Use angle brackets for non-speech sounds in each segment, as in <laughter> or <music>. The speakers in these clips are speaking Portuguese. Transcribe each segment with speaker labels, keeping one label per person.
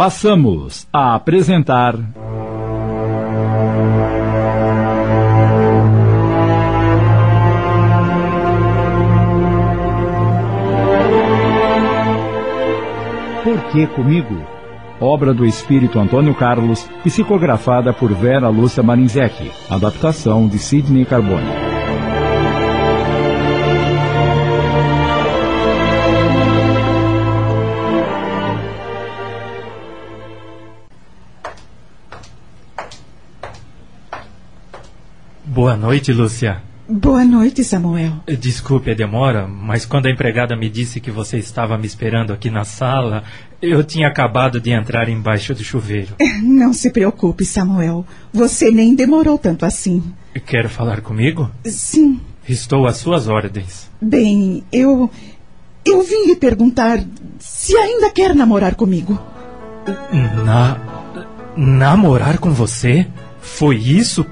Speaker 1: Passamos a apresentar. Por que comigo? Obra do espírito Antônio Carlos, psicografada por Vera Lúcia Marinzec. Adaptação de Sidney Carbone.
Speaker 2: Boa noite, Lúcia.
Speaker 3: Boa noite, Samuel.
Speaker 2: Desculpe a demora, mas quando a empregada me disse que você estava me esperando aqui na sala, eu tinha acabado de entrar embaixo do chuveiro.
Speaker 3: Não se preocupe, Samuel. Você nem demorou tanto assim.
Speaker 2: Quer falar comigo?
Speaker 3: Sim.
Speaker 2: Estou às suas ordens.
Speaker 3: Bem, eu. Eu vim lhe perguntar se ainda quer namorar comigo.
Speaker 2: Na. Namorar com você? Foi isso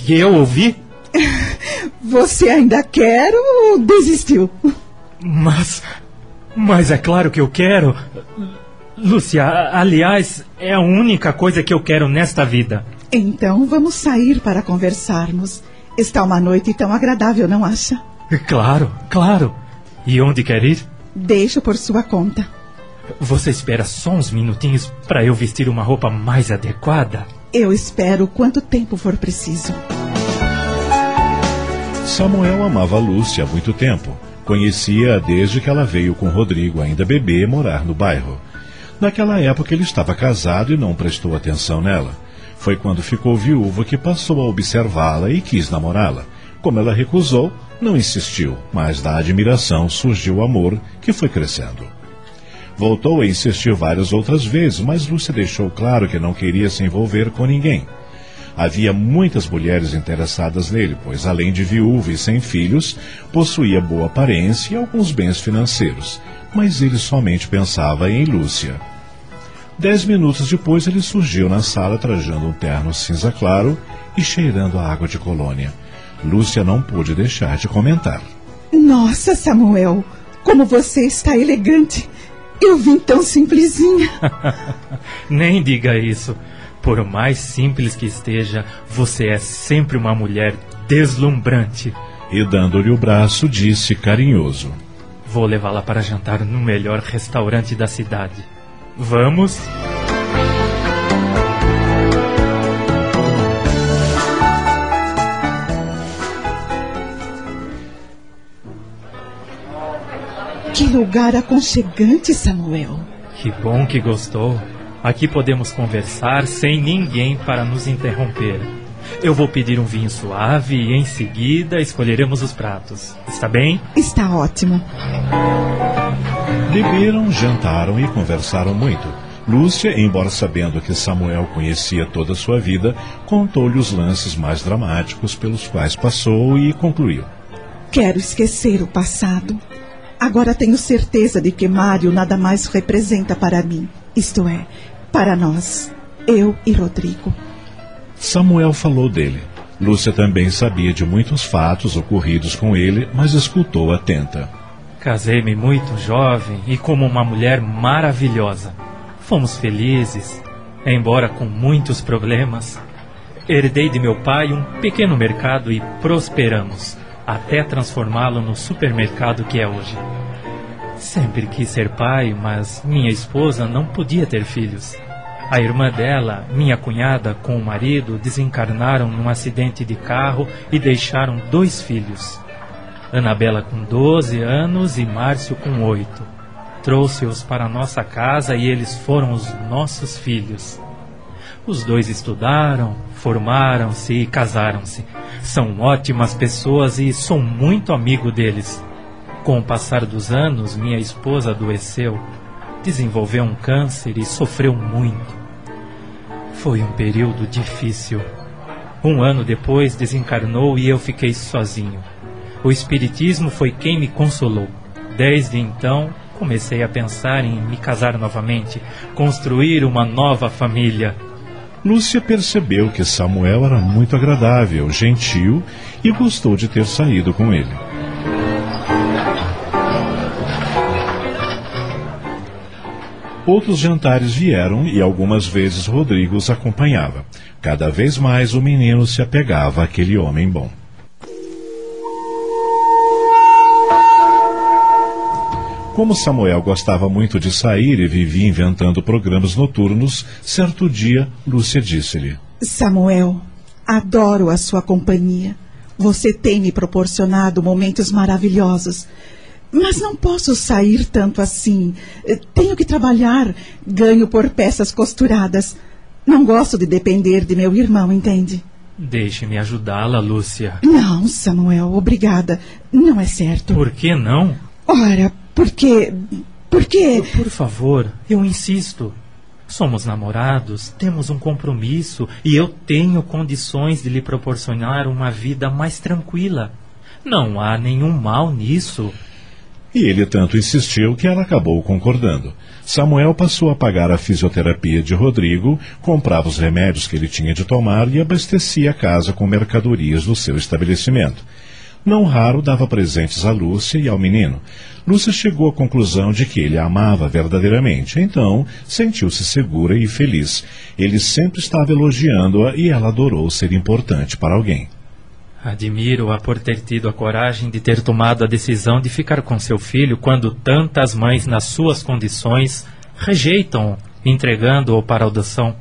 Speaker 2: que eu ouvi? <laughs>
Speaker 3: Você ainda quer ou desistiu?
Speaker 2: Mas. Mas é claro que eu quero. Lúcia, aliás, é a única coisa que eu quero nesta vida.
Speaker 3: Então vamos sair para conversarmos. Está uma noite tão agradável, não acha?
Speaker 2: Claro, claro. E onde quer ir?
Speaker 3: Deixo por sua conta.
Speaker 2: Você espera só uns minutinhos para eu vestir uma roupa mais adequada?
Speaker 3: Eu espero quanto tempo for preciso.
Speaker 4: Samuel amava Lúcia há muito tempo. Conhecia-a desde que ela veio com Rodrigo, ainda bebê, morar no bairro. Naquela época ele estava casado e não prestou atenção nela. Foi quando ficou viúva que passou a observá-la e quis namorá-la. Como ela recusou, não insistiu, mas da admiração surgiu o amor, que foi crescendo. Voltou a insistir várias outras vezes, mas Lúcia deixou claro que não queria se envolver com ninguém. Havia muitas mulheres interessadas nele, pois, além de viúva e sem filhos, possuía boa aparência e alguns bens financeiros, mas ele somente pensava em Lúcia. Dez minutos depois, ele surgiu na sala trajando um terno cinza claro e cheirando a água de colônia. Lúcia não pôde deixar de comentar.
Speaker 3: Nossa, Samuel, como você está elegante! Eu vim tão simplesinha. <laughs>
Speaker 2: Nem diga isso. Por mais simples que esteja, você é sempre uma mulher deslumbrante.
Speaker 4: E dando-lhe o braço, disse carinhoso:
Speaker 2: Vou levá-la para jantar no melhor restaurante da cidade. Vamos?
Speaker 3: Lugar aconchegante, Samuel.
Speaker 2: Que bom que gostou. Aqui podemos conversar sem ninguém para nos interromper. Eu vou pedir um vinho suave e em seguida escolheremos os pratos. Está bem?
Speaker 3: Está ótimo.
Speaker 4: Beberam, jantaram e conversaram muito. Lúcia, embora sabendo que Samuel conhecia toda a sua vida, contou-lhe os lances mais dramáticos pelos quais passou e concluiu:
Speaker 3: Quero esquecer o passado. Agora tenho certeza de que Mário nada mais representa para mim. Isto é, para nós, eu e Rodrigo.
Speaker 4: Samuel falou dele. Lúcia também sabia de muitos fatos ocorridos com ele, mas escutou atenta.
Speaker 2: Casei-me muito jovem e como uma mulher maravilhosa. Fomos felizes, embora com muitos problemas. Herdei de meu pai um pequeno mercado e prosperamos, até transformá-lo no supermercado que é hoje. Sempre quis ser pai, mas minha esposa não podia ter filhos. A irmã dela, minha cunhada, com o marido, desencarnaram num acidente de carro e deixaram dois filhos. Anabela com 12 anos e Márcio com 8. Trouxe-os para nossa casa e eles foram os nossos filhos. Os dois estudaram, formaram-se e casaram-se. São ótimas pessoas e sou muito amigo deles. Com o passar dos anos, minha esposa adoeceu, desenvolveu um câncer e sofreu muito. Foi um período difícil. Um ano depois desencarnou e eu fiquei sozinho. O Espiritismo foi quem me consolou. Desde então, comecei a pensar em me casar novamente, construir uma nova família.
Speaker 4: Lúcia percebeu que Samuel era muito agradável, gentil e gostou de ter saído com ele. Outros jantares vieram e algumas vezes Rodrigo os acompanhava. Cada vez mais o menino se apegava àquele homem bom. Como Samuel gostava muito de sair e vivia inventando programas noturnos, certo dia Lúcia disse-lhe:
Speaker 3: Samuel, adoro a sua companhia. Você tem me proporcionado momentos maravilhosos. Mas não posso sair tanto assim. Tenho que trabalhar. Ganho por peças costuradas. Não gosto de depender de meu irmão, entende?
Speaker 2: Deixe-me ajudá-la, Lúcia.
Speaker 3: Não, Samuel, obrigada. Não é certo.
Speaker 2: Por que não?
Speaker 3: Ora, porque. Porque.
Speaker 2: Por favor, eu insisto. Somos namorados, temos um compromisso e eu tenho condições de lhe proporcionar uma vida mais tranquila. Não há nenhum mal nisso.
Speaker 4: E ele tanto insistiu que ela acabou concordando. Samuel passou a pagar a fisioterapia de Rodrigo, comprava os remédios que ele tinha de tomar e abastecia a casa com mercadorias do seu estabelecimento. Não raro dava presentes a Lúcia e ao menino. Lúcia chegou à conclusão de que ele a amava verdadeiramente, então sentiu-se segura e feliz. Ele sempre estava elogiando-a e ela adorou ser importante para alguém.
Speaker 2: Admiro-a por ter tido a coragem de ter tomado a decisão de ficar com seu filho quando tantas mães, nas suas condições, rejeitam-o, entregando-o para adoção.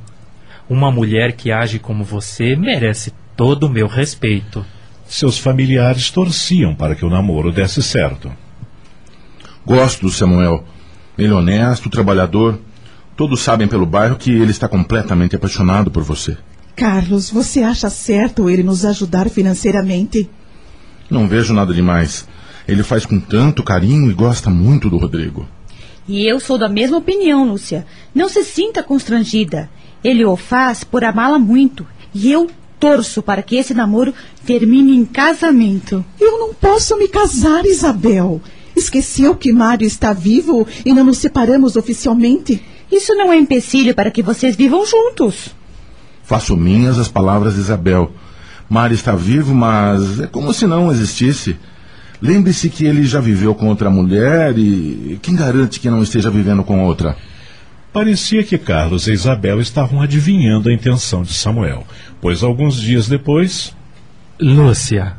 Speaker 2: Uma mulher que age como você merece todo o meu respeito.
Speaker 4: Seus familiares torciam para que o namoro desse certo.
Speaker 5: Gosto do Samuel. Ele é honesto, trabalhador. Todos sabem pelo bairro que ele está completamente apaixonado por você.
Speaker 3: Carlos, você acha certo ele nos ajudar financeiramente?
Speaker 5: Não vejo nada demais. Ele faz com tanto carinho e gosta muito do Rodrigo.
Speaker 6: E eu sou da mesma opinião, Lúcia. Não se sinta constrangida. Ele o faz por amá-la muito. E eu torço para que esse namoro termine em casamento.
Speaker 3: Eu não posso me casar, Isabel. Esqueceu que Mário está vivo e não nos separamos oficialmente?
Speaker 6: Isso não é empecilho para que vocês vivam juntos.
Speaker 5: Faço minhas as palavras de Isabel. Mário está vivo, mas é como se não existisse. Lembre-se que ele já viveu com outra mulher e quem garante que não esteja vivendo com outra?
Speaker 4: Parecia que Carlos e Isabel estavam adivinhando a intenção de Samuel, pois alguns dias depois.
Speaker 2: Lúcia,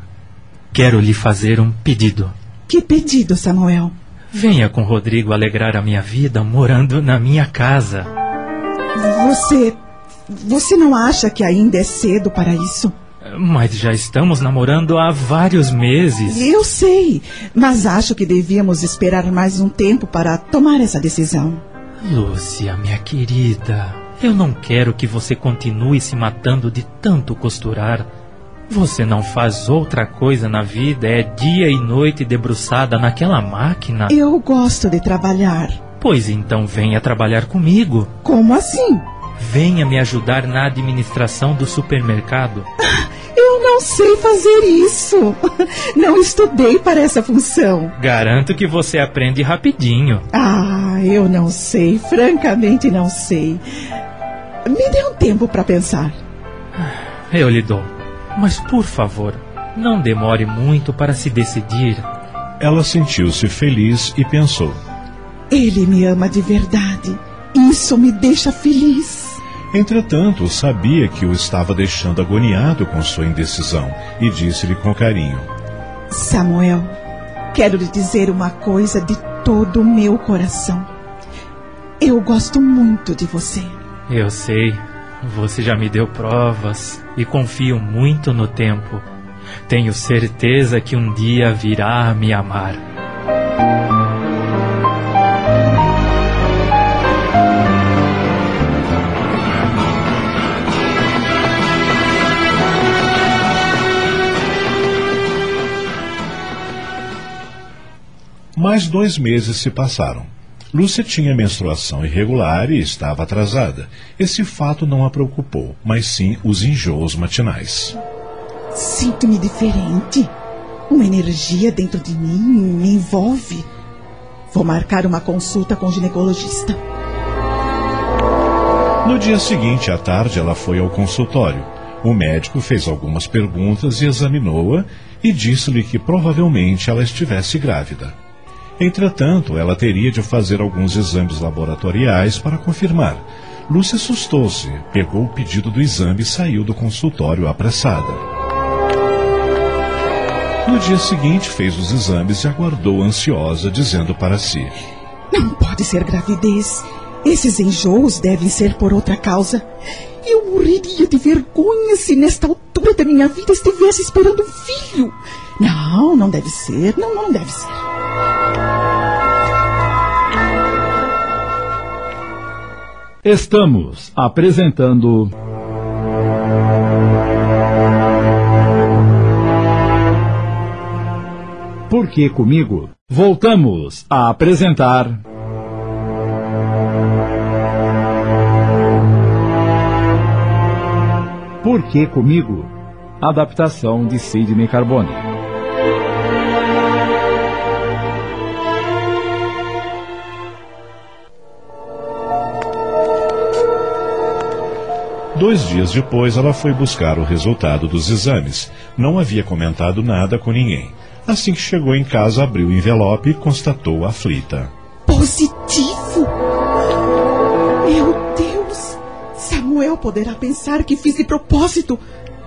Speaker 2: quero lhe fazer um pedido.
Speaker 3: Que pedido, Samuel?
Speaker 2: Venha com Rodrigo alegrar a minha vida morando na minha casa.
Speaker 3: Você. Você não acha que ainda é cedo para isso?
Speaker 2: Mas já estamos namorando há vários meses.
Speaker 3: Eu sei, mas acho que devíamos esperar mais um tempo para tomar essa decisão.
Speaker 2: Lúcia, minha querida, eu não quero que você continue se matando de tanto costurar. Você não faz outra coisa na vida, é dia e noite debruçada naquela máquina.
Speaker 3: Eu gosto de trabalhar.
Speaker 2: Pois então venha trabalhar comigo.
Speaker 3: Como assim?
Speaker 2: Venha me ajudar na administração do supermercado.
Speaker 3: Eu não sei fazer isso. <laughs> Não estudei para essa função.
Speaker 2: Garanto que você aprende rapidinho.
Speaker 3: Ah, eu não sei. Francamente, não sei. Me dê um tempo para pensar.
Speaker 2: Eu lhe dou. Mas, por favor, não demore muito para se decidir.
Speaker 4: Ela sentiu-se feliz e pensou:
Speaker 3: Ele me ama de verdade. Isso me deixa feliz.
Speaker 4: Entretanto, sabia que o estava deixando agoniado com sua indecisão e disse-lhe com carinho:
Speaker 3: Samuel, quero lhe dizer uma coisa de todo o meu coração. Eu gosto muito de você.
Speaker 2: Eu sei. Você já me deu provas e confio muito no tempo. Tenho certeza que um dia virá a me amar.
Speaker 4: Mais dois meses se passaram. Lúcia tinha menstruação irregular e estava atrasada. Esse fato não a preocupou, mas sim os enjoos matinais.
Speaker 3: Sinto-me diferente. Uma energia dentro de mim me envolve. Vou marcar uma consulta com o ginecologista.
Speaker 4: No dia seguinte, à tarde, ela foi ao consultório. O médico fez algumas perguntas e examinou-a e disse-lhe que provavelmente ela estivesse grávida. Entretanto, ela teria de fazer alguns exames laboratoriais para confirmar. Lúcia assustou-se, pegou o pedido do exame e saiu do consultório apressada. No dia seguinte, fez os exames e aguardou ansiosa, dizendo para si:
Speaker 3: Não pode ser gravidez. Esses enjoos devem ser por outra causa. Eu morreria de vergonha se nesta altura da minha vida estivesse esperando um filho. Não, não deve ser. Não, não deve ser.
Speaker 1: Estamos apresentando. Por que comigo? Voltamos a apresentar. Por que comigo? Adaptação de Sidney Carbone.
Speaker 4: Dois dias depois, ela foi buscar o resultado dos exames. Não havia comentado nada com ninguém. Assim que chegou em casa, abriu o envelope e constatou aflita.
Speaker 3: Positivo! Meu Deus! Samuel poderá pensar que fiz de propósito.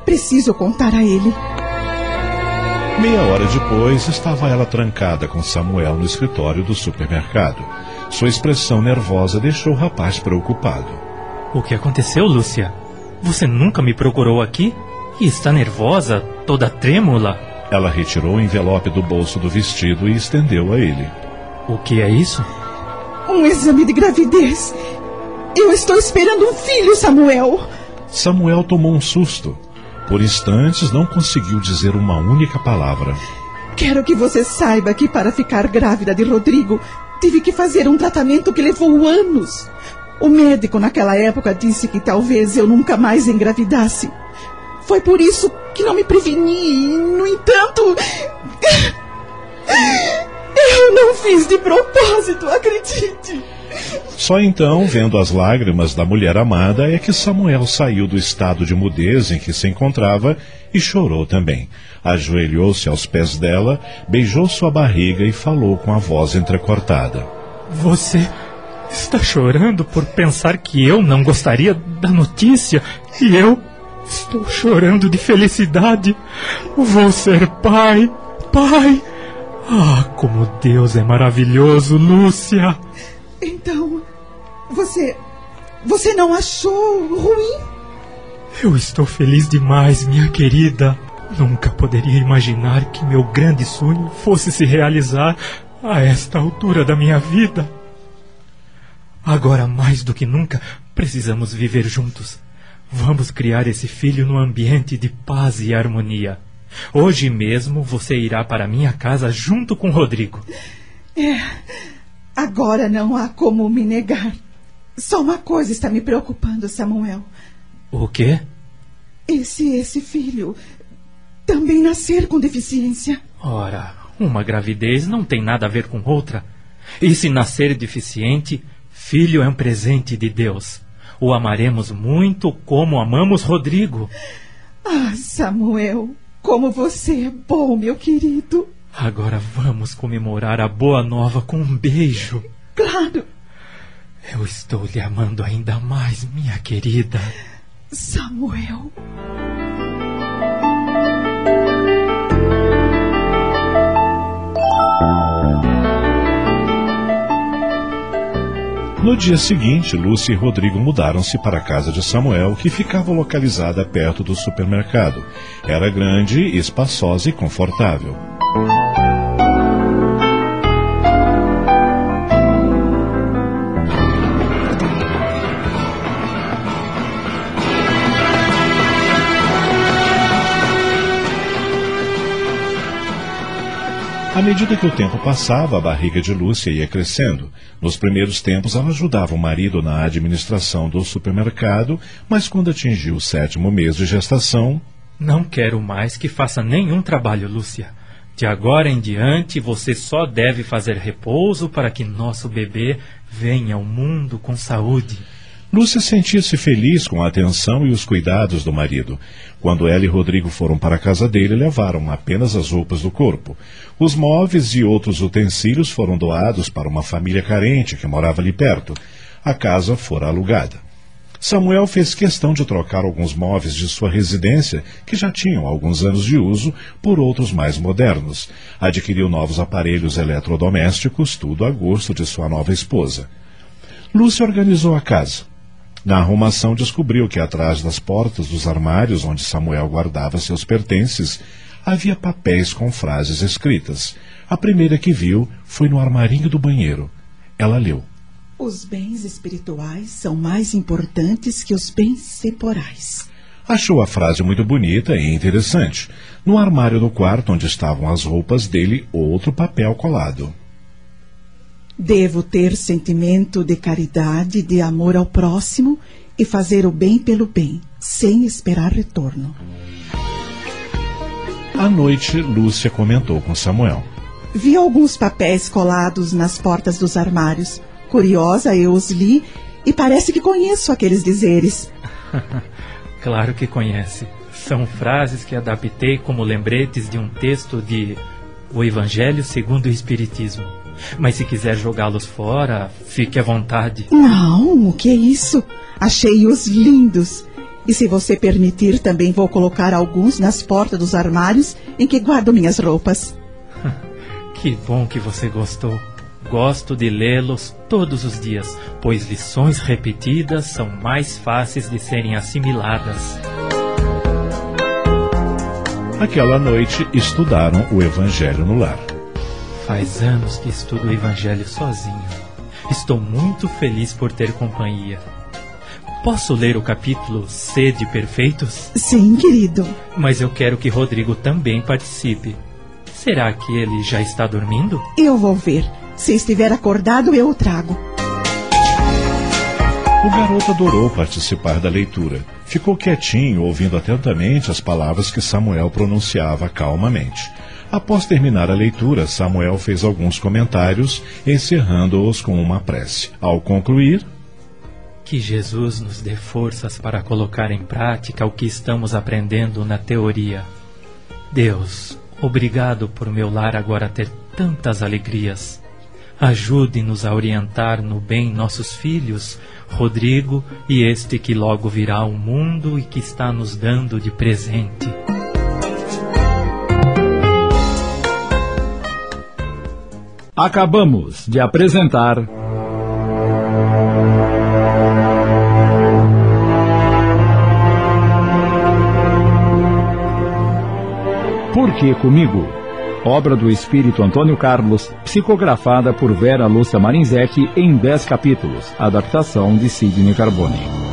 Speaker 3: Preciso contar a ele.
Speaker 4: Meia hora depois, estava ela trancada com Samuel no escritório do supermercado. Sua expressão nervosa deixou o rapaz preocupado.
Speaker 2: O que aconteceu, Lúcia? Você nunca me procurou aqui? E está nervosa, toda trêmula?
Speaker 4: Ela retirou o envelope do bolso do vestido e estendeu a ele.
Speaker 2: O que é isso?
Speaker 3: Um exame de gravidez. Eu estou esperando um filho, Samuel.
Speaker 4: Samuel tomou um susto. Por instantes não conseguiu dizer uma única palavra.
Speaker 3: Quero que você saiba que para ficar grávida de Rodrigo, tive que fazer um tratamento que levou anos. O médico naquela época disse que talvez eu nunca mais engravidasse. Foi por isso que não me preveni. No entanto. Eu não fiz de propósito, acredite.
Speaker 4: Só então, vendo as lágrimas da mulher amada, é que Samuel saiu do estado de mudez em que se encontrava e chorou também. Ajoelhou-se aos pés dela, beijou sua barriga e falou com a voz entrecortada:
Speaker 2: Você está chorando por pensar que eu não gostaria da notícia e eu estou chorando de felicidade. Vou ser pai, pai. Ah, como Deus é maravilhoso, Lúcia.
Speaker 3: Então, você. Você não achou ruim?
Speaker 2: Eu estou feliz demais, minha querida. Nunca poderia imaginar que meu grande sonho fosse se realizar a esta altura da minha vida. Agora, mais do que nunca, precisamos viver juntos. Vamos criar esse filho num ambiente de paz e harmonia. Hoje mesmo você irá para minha casa junto com Rodrigo.
Speaker 3: É. Agora não há como me negar. Só uma coisa está me preocupando, Samuel.
Speaker 2: O quê?
Speaker 3: Esse esse filho também nascer com deficiência.
Speaker 2: Ora, uma gravidez não tem nada a ver com outra. E se nascer deficiente, filho é um presente de Deus. O amaremos muito como amamos Rodrigo.
Speaker 3: Ah, Samuel, como você é bom, meu querido.
Speaker 2: Agora vamos comemorar a boa nova com um beijo.
Speaker 3: Claro.
Speaker 2: Eu estou lhe amando ainda mais, minha querida.
Speaker 3: Samuel.
Speaker 4: No dia seguinte, Lúcia e Rodrigo mudaram-se para a casa de Samuel, que ficava localizada perto do supermercado. Era grande, espaçosa e confortável. Medida que o tempo passava, a barriga de Lúcia ia crescendo. Nos primeiros tempos, ela ajudava o marido na administração do supermercado, mas quando atingiu o sétimo mês de gestação.
Speaker 2: Não quero mais que faça nenhum trabalho, Lúcia. De agora em diante, você só deve fazer repouso para que nosso bebê venha ao mundo com saúde.
Speaker 4: Lúcia sentia-se feliz com a atenção e os cuidados do marido. Quando ela e Rodrigo foram para a casa dele, levaram apenas as roupas do corpo. Os móveis e outros utensílios foram doados para uma família carente que morava ali perto. A casa fora alugada. Samuel fez questão de trocar alguns móveis de sua residência, que já tinham alguns anos de uso, por outros mais modernos. Adquiriu novos aparelhos eletrodomésticos, tudo a gosto de sua nova esposa. Lúcia organizou a casa. Na arrumação, descobriu que atrás das portas dos armários onde Samuel guardava seus pertences havia papéis com frases escritas. A primeira que viu foi no armarinho do banheiro. Ela leu:
Speaker 3: Os bens espirituais são mais importantes que os bens temporais.
Speaker 4: Achou a frase muito bonita e interessante. No armário do quarto onde estavam as roupas dele, outro papel colado.
Speaker 3: Devo ter sentimento de caridade, de amor ao próximo e fazer o bem pelo bem, sem esperar retorno.
Speaker 4: À noite, Lúcia comentou com Samuel.
Speaker 3: Vi alguns papéis colados nas portas dos armários. Curiosa, eu os li e parece que conheço aqueles dizeres. <laughs>
Speaker 2: claro que conhece. São frases que adaptei como lembretes de um texto de O Evangelho segundo o Espiritismo. Mas se quiser jogá-los fora, fique à vontade.
Speaker 3: Não, o que é isso? Achei-os lindos. E se você permitir, também vou colocar alguns nas portas dos armários em que guardo minhas roupas. <laughs>
Speaker 2: que bom que você gostou. Gosto de lê-los todos os dias, pois lições repetidas são mais fáceis de serem assimiladas.
Speaker 4: Aquela noite estudaram o Evangelho no lar.
Speaker 2: Faz anos que estudo o Evangelho sozinho. Estou muito feliz por ter companhia. Posso ler o capítulo Sede Perfeitos?
Speaker 3: Sim, querido.
Speaker 2: Mas eu quero que Rodrigo também participe. Será que ele já está dormindo?
Speaker 3: Eu vou ver. Se estiver acordado, eu o trago.
Speaker 4: O garoto adorou participar da leitura. Ficou quietinho, ouvindo atentamente as palavras que Samuel pronunciava calmamente. Após terminar a leitura, Samuel fez alguns comentários, encerrando-os com uma prece. Ao concluir,
Speaker 2: que Jesus nos dê forças para colocar em prática o que estamos aprendendo na teoria. Deus, obrigado por meu lar agora ter tantas alegrias. Ajude-nos a orientar no bem nossos filhos, Rodrigo e este que logo virá ao mundo e que está nos dando de presente.
Speaker 1: Acabamos de apresentar. Por que comigo? Obra do espírito Antônio Carlos, psicografada por Vera Lúcia Marinzec em 10 capítulos. Adaptação de Sidney Carbone.